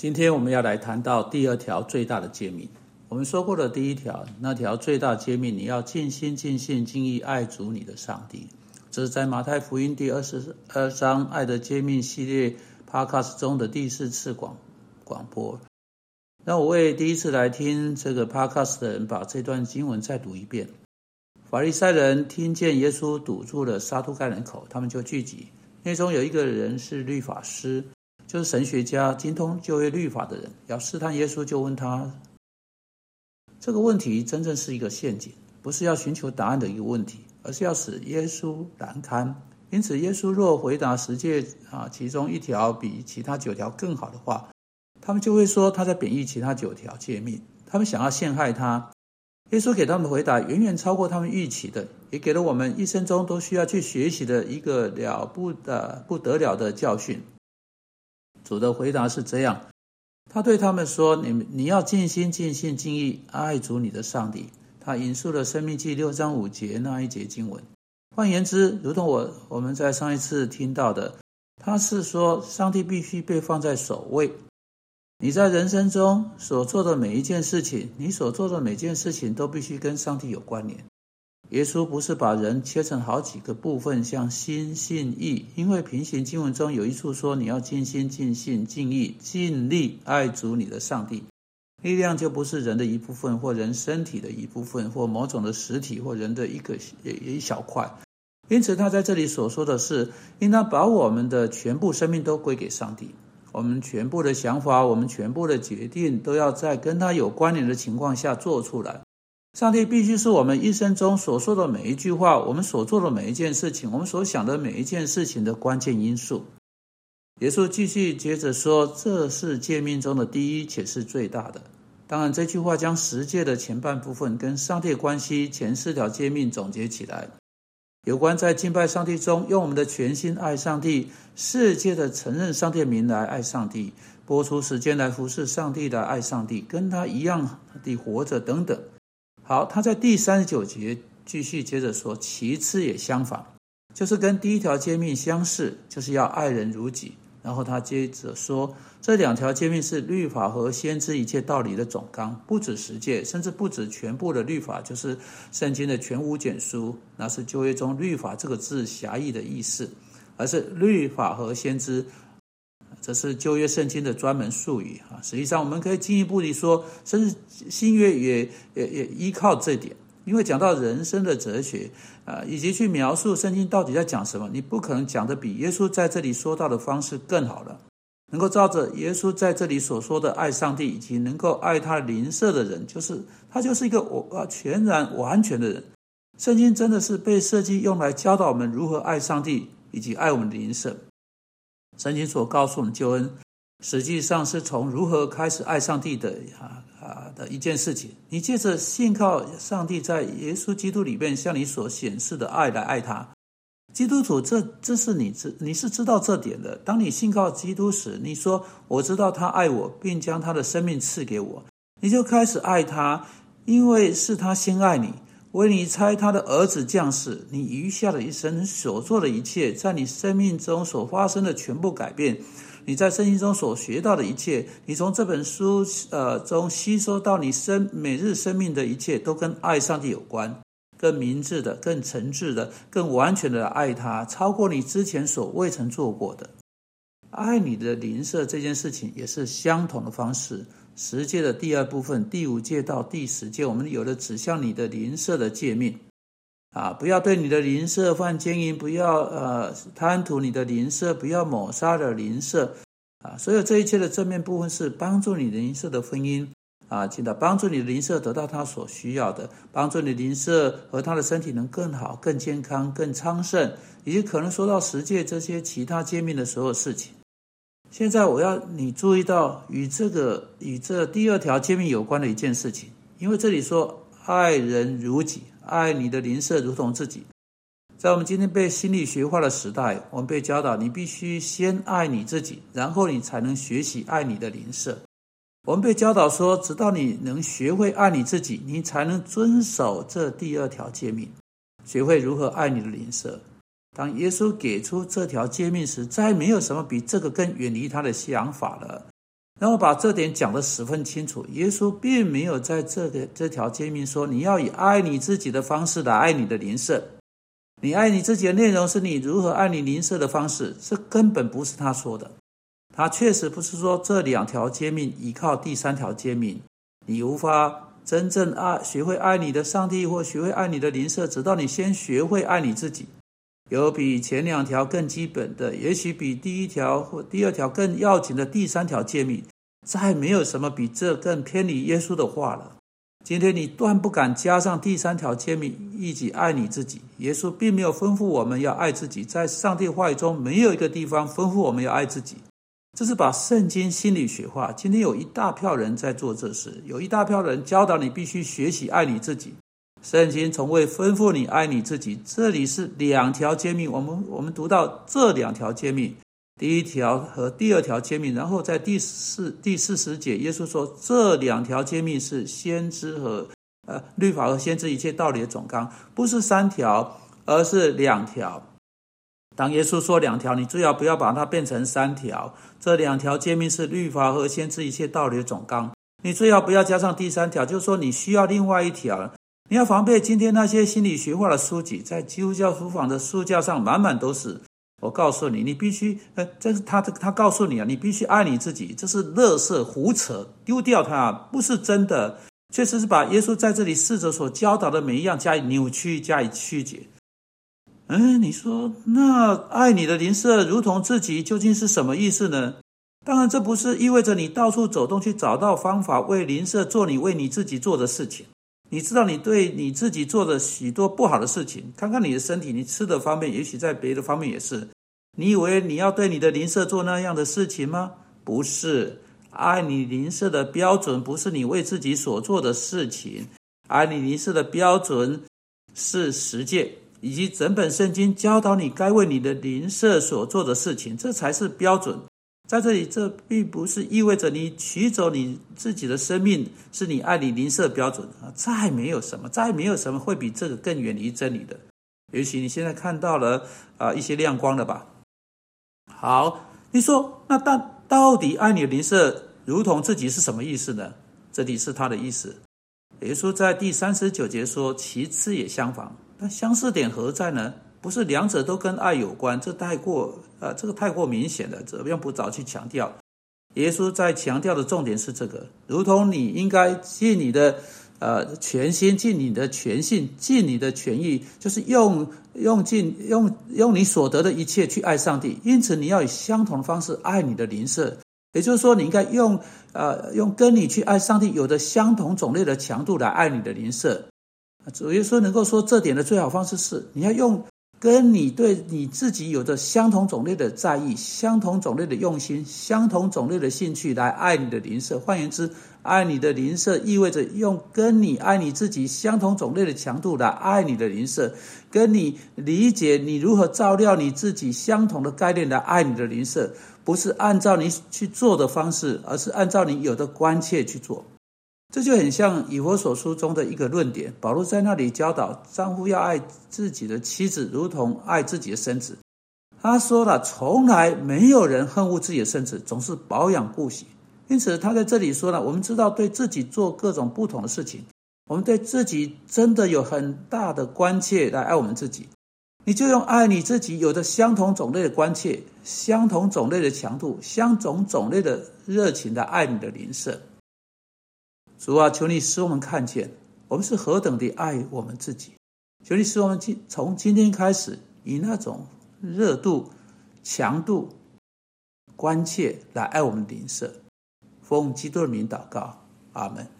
今天我们要来谈到第二条最大的诫命。我们说过的第一条，那条最大诫命，你要尽心、尽性、尽意爱主你的上帝。这是在马太福音第二十二章“爱的诫命”系列 Podcast 中的第四次广广播。让我为第一次来听这个 Podcast 的人，把这段经文再读一遍。法利赛人听见耶稣堵住了撒都该人口，他们就聚集。内中有一个人是律法师，就是神学家，精通就业律法的人，要试探耶稣，就问他这个问题，真正是一个陷阱，不是要寻求答案的一个问题，而是要使耶稣难堪。因此，耶稣若回答十诫啊其中一条比其他九条更好的话，他们就会说他在贬义其他九条诫命，他们想要陷害他。耶稣给他们的回答远远超过他们预期的，也给了我们一生中都需要去学习的一个了不的不得了的教训。主的回答是这样，他对他们说：“你们你要尽心尽性尽意爱主你的上帝。”他引述了《生命记》六章五节那一节经文。换言之，如同我我们在上一次听到的，他是说上帝必须被放在首位。你在人生中所做的每一件事情，你所做的每件事情都必须跟上帝有关联。耶稣不是把人切成好几个部分，像心、信、意，因为平行经文中有一处说你要尽心、尽性、尽意、尽力爱主你的上帝。力量就不是人的一部分，或人身体的一部分，或某种的实体，或人的一个一小块。因此，他在这里所说的是，应当把我们的全部生命都归给上帝。我们全部的想法，我们全部的决定，都要在跟他有关联的情况下做出来。上帝必须是我们一生中所说的每一句话，我们所做的每一件事情，我们所想的每一件事情的关键因素。耶稣继续接着说：“这是诫命中的第一，且是最大的。”当然，这句话将十诫的前半部分跟上帝关系前四条诫命总结起来。有关在敬拜上帝中，用我们的全心爱上帝，世界的承认上帝名来爱上帝，播出时间来服侍上帝的爱上帝，跟他一样的活着等等。好，他在第三十九节继续接着说，其次也相反，就是跟第一条诫命相似，就是要爱人如己。然后他接着说，这两条诫命是律法和先知一切道理的总纲，不止十诫，甚至不止全部的律法，就是圣经的全无简书。那是旧约中“律法”这个字狭义的意思，而是律法和先知，这是旧约圣经的专门术语啊。实际上，我们可以进一步的说，甚至新约也也也依靠这点。因为讲到人生的哲学，啊，以及去描述圣经到底在讲什么，你不可能讲的比耶稣在这里说到的方式更好了。能够照着耶稣在这里所说的爱上帝，以及能够爱他邻舍的人，就是他就是一个我啊全然完全的人。圣经真的是被设计用来教导我们如何爱上帝，以及爱我们的邻舍。圣经所告诉我们救恩，实际上是从如何开始爱上帝的啊。啊的一件事情，你借着信靠上帝在耶稣基督里面向你所显示的爱来爱他，基督徒，这这是你知你是知道这点的。当你信靠基督时，你说我知道他爱我，并将他的生命赐给我，你就开始爱他，因为是他先爱你，为你猜他的儿子降世，你余下的一生所做的一切，在你生命中所发生的全部改变。你在圣经中所学到的一切，你从这本书呃中吸收到你生每日生命的一切，都跟爱上帝有关，更明智的、更诚挚的、更完全的爱他，超过你之前所未曾做过的。爱你的邻舍这件事情也是相同的方式。十诫的第二部分，第五诫到第十诫，我们有了指向你的邻舍的诫命。啊！不要对你的邻舍犯奸淫，不要呃贪图你的邻舍，不要抹杀的邻舍。啊，所有这一切的正面部分是帮助你的邻舍的婚姻啊，记得帮助你的邻舍得到他所需要的，帮助你邻舍和他的身体能更好、更健康、更昌盛，以及可能说到十诫这些其他诫命的所有事情。现在我要你注意到与这个与这第二条诫命有关的一件事情，因为这里说爱人如己。爱你的邻舍如同自己，在我们今天被心理学化的时代，我们被教导你必须先爱你自己，然后你才能学习爱你的邻舍。我们被教导说，直到你能学会爱你自己，你才能遵守这第二条诫命，学会如何爱你的邻舍。当耶稣给出这条诫命时，再没有什么比这个更远离他的想法了。然后把这点讲得十分清楚。耶稣并没有在这个这条诫命说你要以爱你自己的方式来爱你的邻舍。你爱你自己的内容是你如何爱你邻舍的方式，这根本不是他说的。他确实不是说这两条诫命依靠第三条诫命，你无法真正爱学会爱你的上帝或学会爱你的邻舍，直到你先学会爱你自己。有比前两条更基本的，也许比第一条或第二条更要紧的第三条诫命，再没有什么比这更偏离耶稣的话了。今天你断不敢加上第三条诫命，一起爱你自己。耶稣并没有吩咐我们要爱自己，在上帝话语中没有一个地方吩咐我们要爱自己。这是把圣经心理学化。今天有一大票人在做这事，有一大票人教导你必须学习爱你自己。圣经从未吩咐你爱你自己。这里是两条诫命，我们我们读到这两条诫命。第一条和第二条诫命，然后在第四第四十节，耶稣说这两条诫命是先知和呃律法和先知一切道理的总纲，不是三条，而是两条。当耶稣说两条，你最好不要把它变成三条。这两条诫命是律法和先知一切道理的总纲，你最好不要加上第三条，就是说你需要另外一条。你要防备今天那些心理学化的书籍，在基督教书房的书架上满满都是。我告诉你，你必须，呃，这是他，他告诉你啊，你必须爱你自己，这是乐色胡扯，丢掉它，不是真的，确实是把耶稣在这里试着所教导的每一样加以扭曲，加以曲解。嗯，你说那爱你的邻舍如同自己，究竟是什么意思呢？当然，这不是意味着你到处走动去找到方法为邻舍做你为你自己做的事情。你知道你对你自己做的许多不好的事情，看看你的身体，你吃的方面，也许在别的方面也是。你以为你要对你的邻舍做那样的事情吗？不是，爱你邻舍的标准不是你为自己所做的事情，爱你邻舍的标准是十诫以及整本圣经教导你该为你的邻舍所做的事情，这才是标准。在这里，这并不是意味着你取走你自己的生命是你爱你邻舍标准啊！再没有什么，再没有什么会比这个更远离真理的。也许你现在看到了啊一些亮光了吧？好，你说那到到底爱你邻舍如同自己是什么意思呢？这里是他的意思。耶稣在第三十九节说：“其次也相仿，那相似点何在呢？”不是两者都跟爱有关，这太过呃，这个太过明显了，怎么样不早去强调？耶稣在强调的重点是这个，如同你应该尽你的呃全心，尽你的全性，尽你的全意，就是用用尽用用你所得的一切去爱上帝。因此，你要以相同的方式爱你的邻舍，也就是说，你应该用呃用跟你去爱上帝有的相同种类的强度来爱你的邻舍。主耶稣能够说这点的最好方式是，你要用。跟你对你自己有着相同种类的在意、相同种类的用心、相同种类的兴趣来爱你的邻舍。换言之，爱你的邻舍意味着用跟你爱你自己相同种类的强度来爱你的邻舍，跟你理解你如何照料你自己相同的概念来爱你的邻舍，不是按照你去做的方式，而是按照你有的关切去做。这就很像以佛所书中的一个论点。保罗在那里教导丈夫要爱自己的妻子，如同爱自己的身子。他说了，从来没有人恨恶自己的身子，总是保养顾惜。因此，他在这里说了，我们知道对自己做各种不同的事情，我们对自己真的有很大的关切来爱我们自己。你就用爱你自己有着相同种类的关切、相同种类的强度、相同种类的热情来爱你的邻舍。主啊，求你使我们看见，我们是何等的爱我们自己。求你使我们今从今天开始，以那种热度、强度、关切来爱我们邻舍。奉基督的名祷告，阿门。